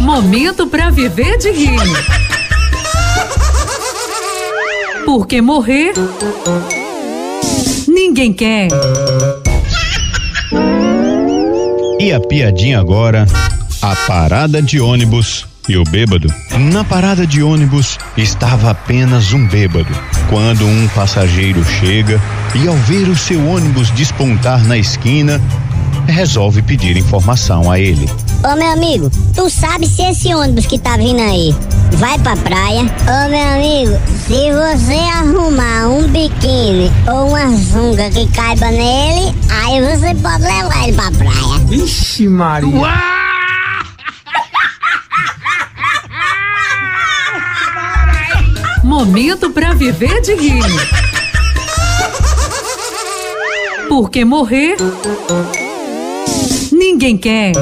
Momento pra viver de rir. Porque morrer ninguém quer. E a piadinha agora, a parada de ônibus e o bêbado. Na parada de ônibus estava apenas um bêbado. Quando um passageiro chega e ao ver o seu ônibus despontar na esquina, resolve pedir informação a ele. Ô meu amigo, tu sabe se esse ônibus que tá vindo aí vai pra praia? Ô meu amigo, se você arrumar um biquíni ou uma sunga que caiba nele, aí você pode levar ele pra praia. Ixi, Maria! Momento pra viver de rir. Porque morrer ninguém quer.